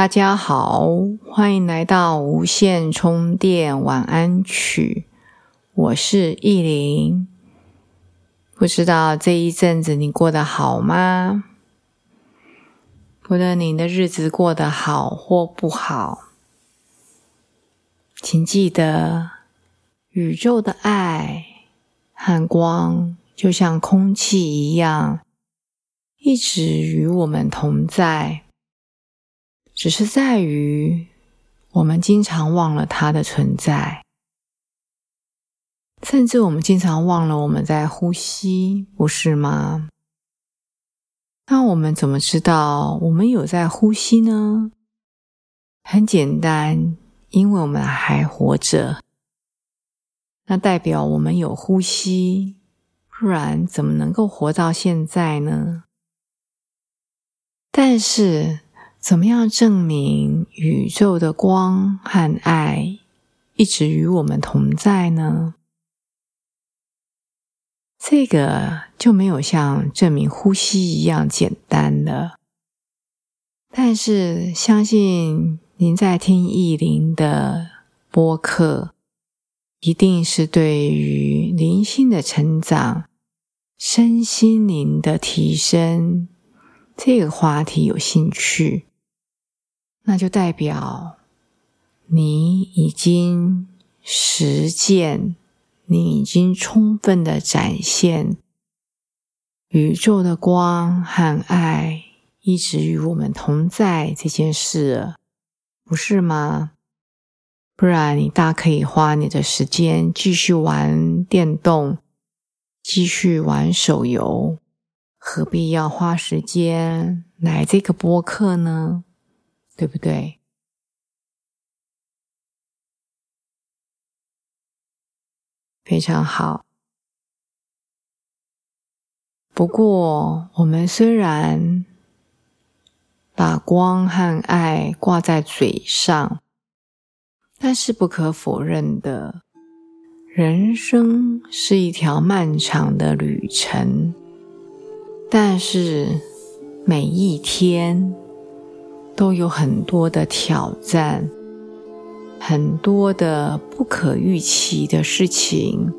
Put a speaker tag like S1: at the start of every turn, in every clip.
S1: 大家好，欢迎来到无线充电晚安曲。我是意林，不知道这一阵子你过得好吗？不论你的日子过得好或不好，请记得，宇宙的爱和光就像空气一样，一直与我们同在。只是在于，我们经常忘了它的存在，甚至我们经常忘了我们在呼吸，不是吗？那我们怎么知道我们有在呼吸呢？很简单，因为我们还活着，那代表我们有呼吸，不然怎么能够活到现在呢？但是。怎么样证明宇宙的光和爱一直与我们同在呢？这个就没有像证明呼吸一样简单了。但是，相信您在听意林的播客，一定是对于灵性的成长、身心灵的提升这个话题有兴趣。那就代表你已经实践，你已经充分的展现宇宙的光和爱一直与我们同在这件事，不是吗？不然你大可以花你的时间继续玩电动，继续玩手游，何必要花时间来这个播客呢？对不对？非常好。不过，我们虽然把光和爱挂在嘴上，但是不可否认的，人生是一条漫长的旅程。但是每一天。都有很多的挑战，很多的不可预期的事情，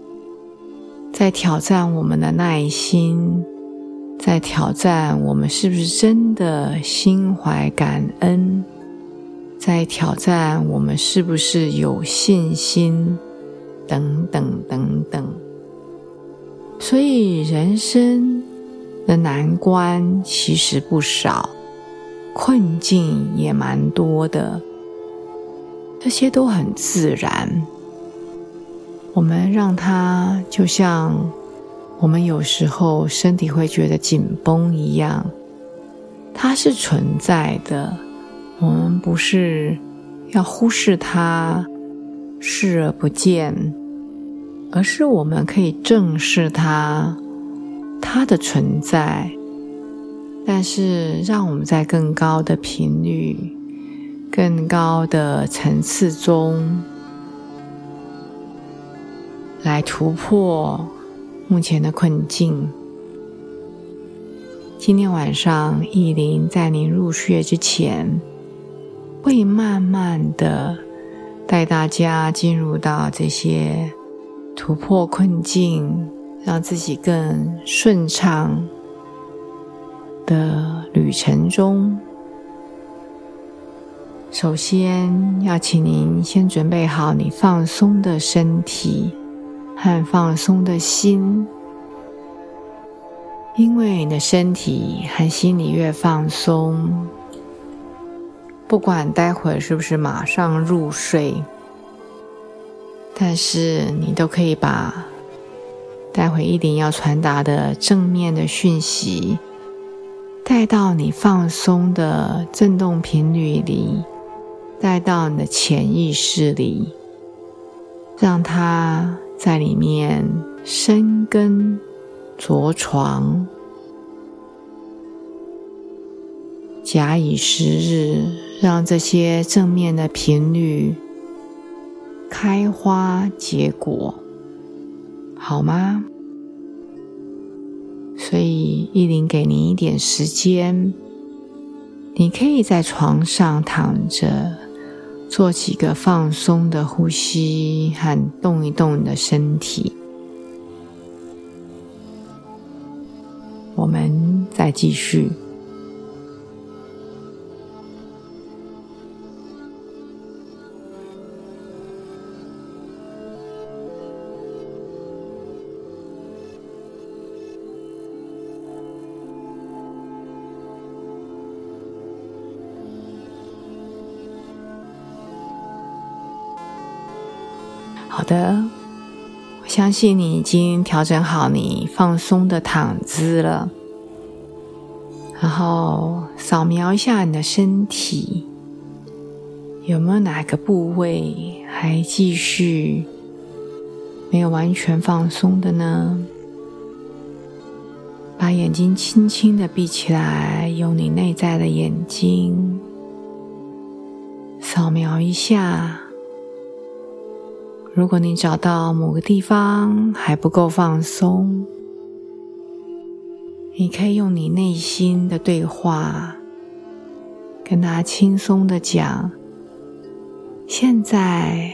S1: 在挑战我们的耐心，在挑战我们是不是真的心怀感恩，在挑战我们是不是有信心，等等等等。所以人生的难关其实不少。困境也蛮多的，这些都很自然。我们让它就像我们有时候身体会觉得紧绷一样，它是存在的。我们不是要忽视它、视而不见，而是我们可以正视它，它的存在。但是，让我们在更高的频率、更高的层次中，来突破目前的困境。今天晚上，意林在您入睡之前，会慢慢的带大家进入到这些突破困境，让自己更顺畅。的旅程中，首先要请您先准备好你放松的身体和放松的心，因为你的身体和心里越放松，不管待会儿是不是马上入睡，但是你都可以把待会一定要传达的正面的讯息。带到你放松的振动频率里，带到你的潜意识里，让它在里面生根着床。假以时日，让这些正面的频率开花结果，好吗？所以，依琳给你一点时间，你可以在床上躺着，做几个放松的呼吸和动一动你的身体。我们再继续。好的，我相信你已经调整好你放松的躺姿了。然后扫描一下你的身体，有没有哪个部位还继续没有完全放松的呢？把眼睛轻轻的闭起来，用你内在的眼睛扫描一下。如果你找到某个地方还不够放松，你可以用你内心的对话，跟他轻松的讲：“现在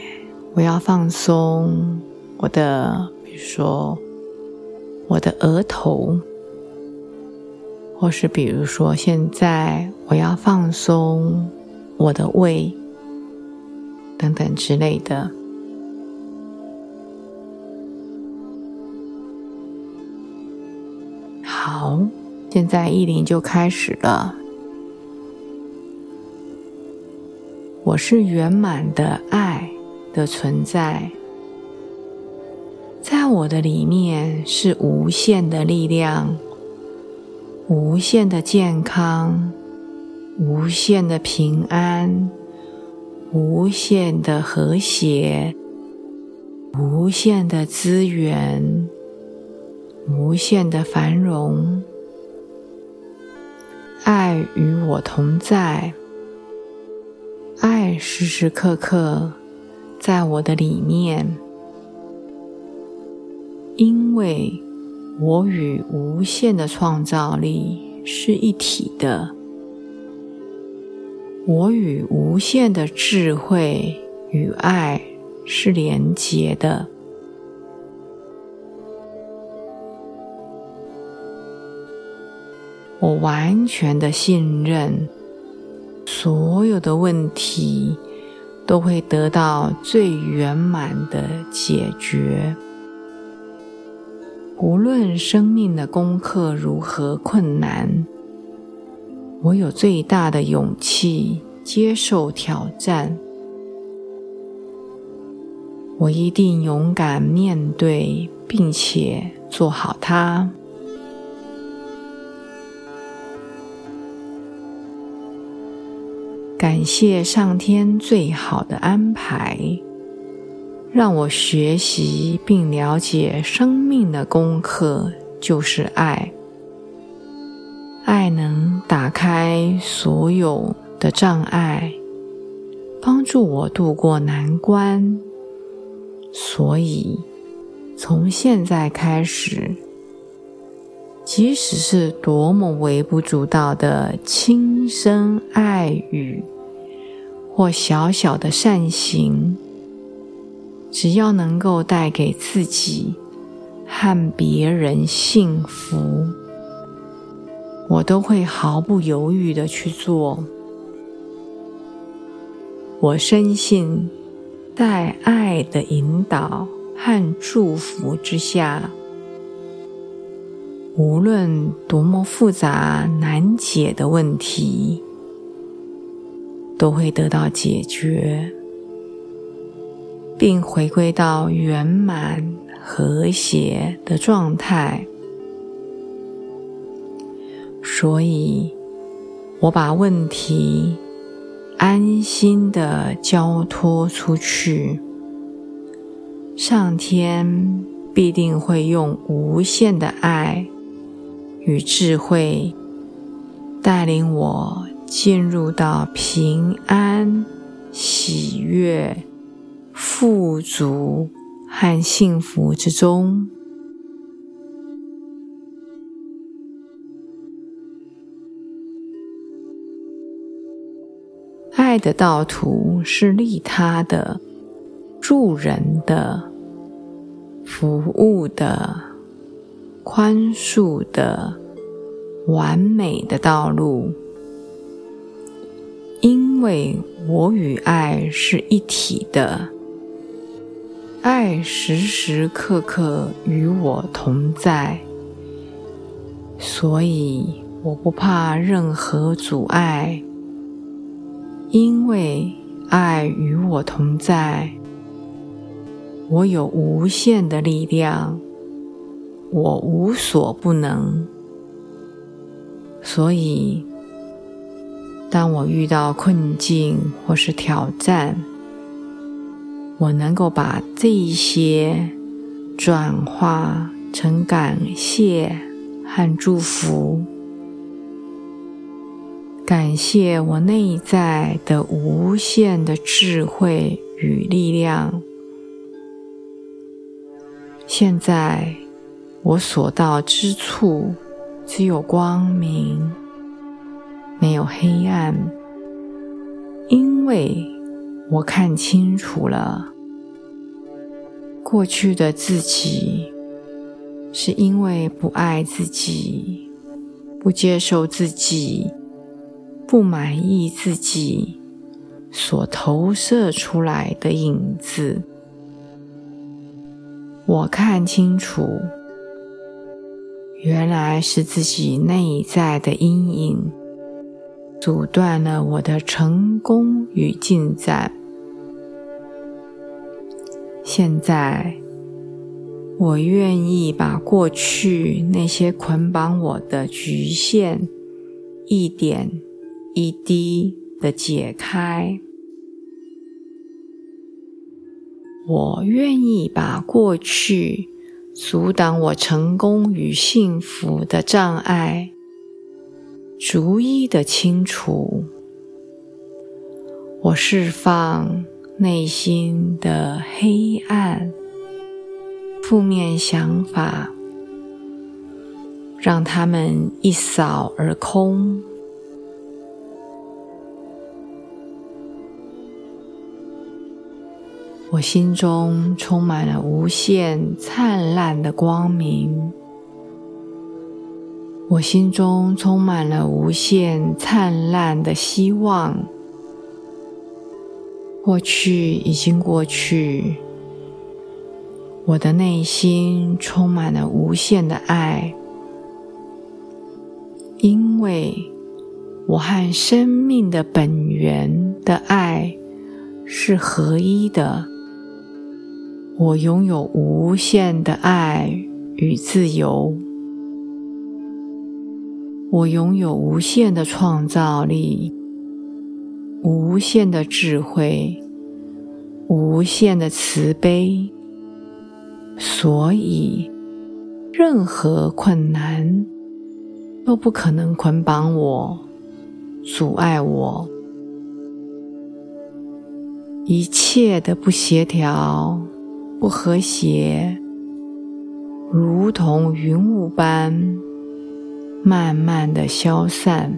S1: 我要放松我的，比如说我的额头，或是比如说现在我要放松我的胃，等等之类的。”好，现在意林就开始了。我是圆满的爱的存在，在我的里面是无限的力量、无限的健康、无限的平安、无限的和谐、无限的资源。无限的繁荣，爱与我同在，爱时时刻刻在我的里面，因为我与无限的创造力是一体的，我与无限的智慧与爱是连结的。我完全的信任，所有的问题都会得到最圆满的解决。无论生命的功课如何困难，我有最大的勇气接受挑战。我一定勇敢面对，并且做好它。感谢上天最好的安排，让我学习并了解生命的功课就是爱。爱能打开所有的障碍，帮助我度过难关。所以，从现在开始。即使是多么微不足道的轻声爱语，或小小的善行，只要能够带给自己和别人幸福，我都会毫不犹豫的去做。我深信，在爱的引导和祝福之下。无论多么复杂难解的问题，都会得到解决，并回归到圆满和谐的状态。所以，我把问题安心的交托出去，上天必定会用无限的爱与智慧带领我进入到平安、喜悦、富足和幸福之中。爱的道途是利他的、助人的、服务的、宽恕的、完美的道路，因为我与爱是一体的，爱时时刻刻与我同在，所以我不怕任何阻碍。因为爱与我同在，我有无限的力量，我无所不能。所以，当我遇到困境或是挑战，我能够把这一些转化成感谢和祝福。感谢我内在的无限的智慧与力量。现在我所到之处，只有光明，没有黑暗，因为我看清楚了过去的自己，是因为不爱自己，不接受自己。不满意自己所投射出来的影子，我看清楚，原来是自己内在的阴影阻断了我的成功与进展。现在，我愿意把过去那些捆绑我的局限一点。一滴的解开，我愿意把过去阻挡我成功与幸福的障碍逐一的清除。我释放内心的黑暗、负面想法，让他们一扫而空。我心中充满了无限灿烂的光明，我心中充满了无限灿烂的希望。过去已经过去，我的内心充满了无限的爱，因为我和生命的本源的爱是合一的。我拥有无限的爱与自由，我拥有无限的创造力、无限的智慧、无限的慈悲，所以任何困难都不可能捆绑我、阻碍我，一切的不协调。不和谐，如同云雾般慢慢的消散。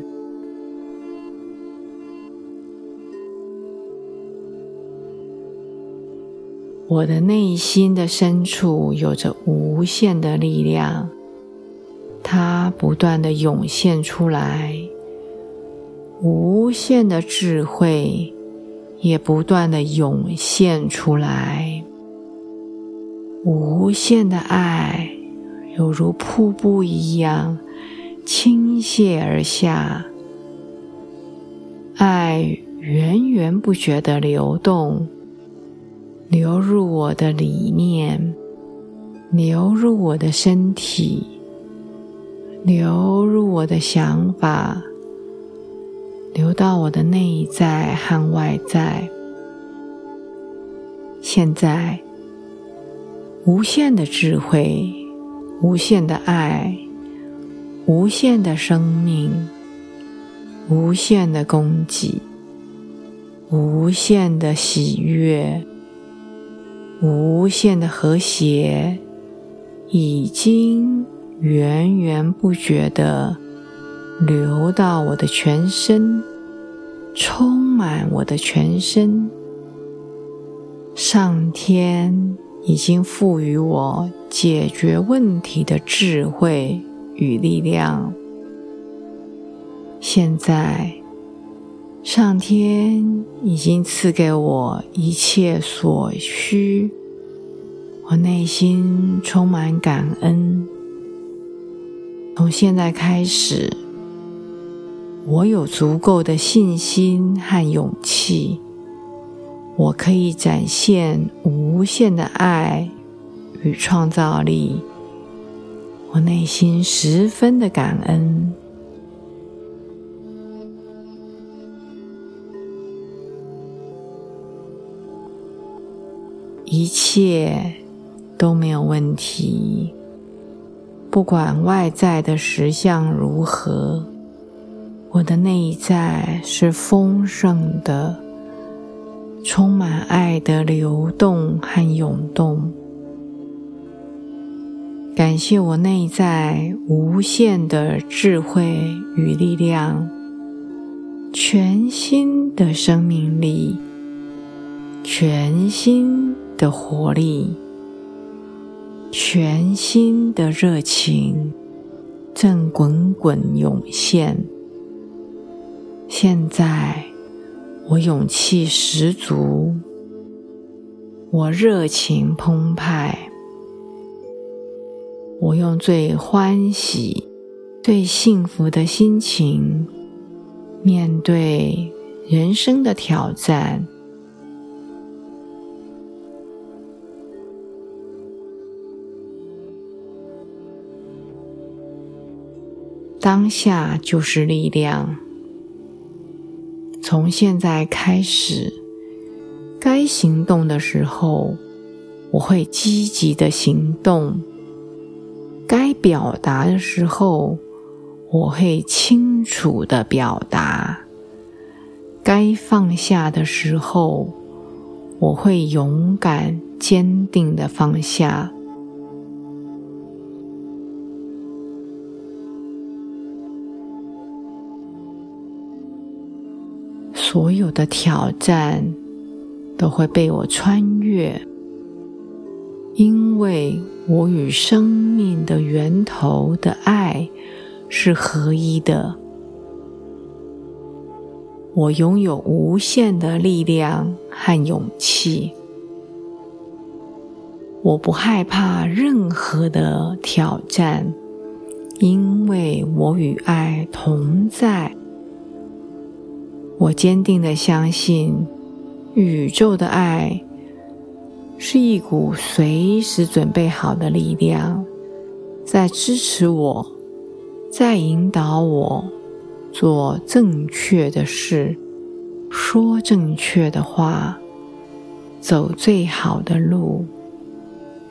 S1: 我的内心的深处有着无限的力量，它不断的涌现出来，无限的智慧也不断的涌现出来。无限的爱，犹如瀑布一样倾泻而下，爱源源不绝的流动，流入我的理念，流入我的身体，流入我的想法，流到我的内在和外在。现在，无限的智慧，无限的爱，无限的生命，无限的供给，无限的喜悦，无限的和谐，已经源源不绝的流到我的全身，充满我的全身。上天已经赋予我解决问题的智慧与力量。现在，上天已经赐给我一切所需，我内心充满感恩。从现在开始，我有足够的信心和勇气。我可以展现无限的爱与创造力，我内心十分的感恩，一切都没有问题。不管外在的实相如何，我的内在是丰盛的。充满爱的流动和涌动，感谢我内在无限的智慧与力量，全新的生命力，全新的活力，全新的热情正滚滚涌现。现在。我勇气十足，我热情澎湃，我用最欢喜、最幸福的心情面对人生的挑战。当下就是力量。从现在开始，该行动的时候，我会积极的行动；该表达的时候，我会清楚的表达；该放下的时候，我会勇敢坚定的放下。所有的挑战都会被我穿越，因为我与生命的源头的爱是合一的。我拥有无限的力量和勇气，我不害怕任何的挑战，因为我与爱同在。我坚定的相信，宇宙的爱是一股随时准备好的力量，在支持我，在引导我做正确的事，说正确的话，走最好的路，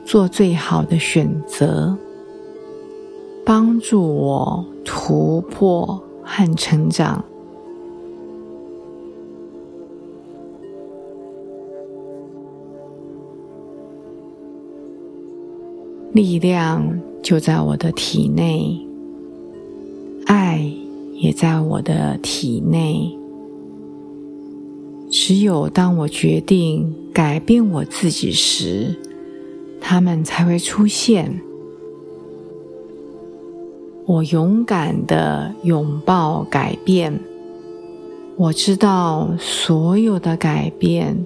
S1: 做最好的选择，帮助我突破和成长。力量就在我的体内，爱也在我的体内。只有当我决定改变我自己时，他们才会出现。我勇敢的拥抱改变，我知道所有的改变。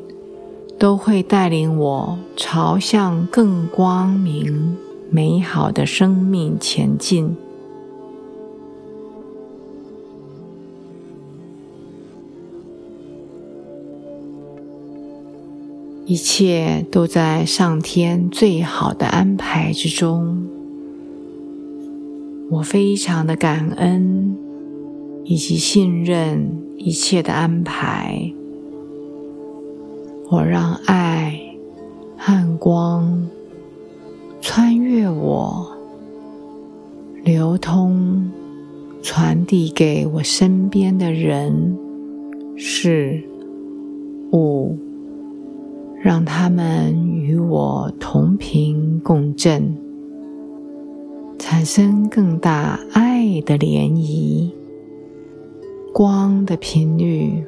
S1: 都会带领我朝向更光明、美好的生命前进。一切都在上天最好的安排之中。我非常的感恩，以及信任一切的安排。我让爱和光穿越我，流通，传递给我身边的人、事物，让他们与我同频共振，产生更大爱的涟漪。光的频率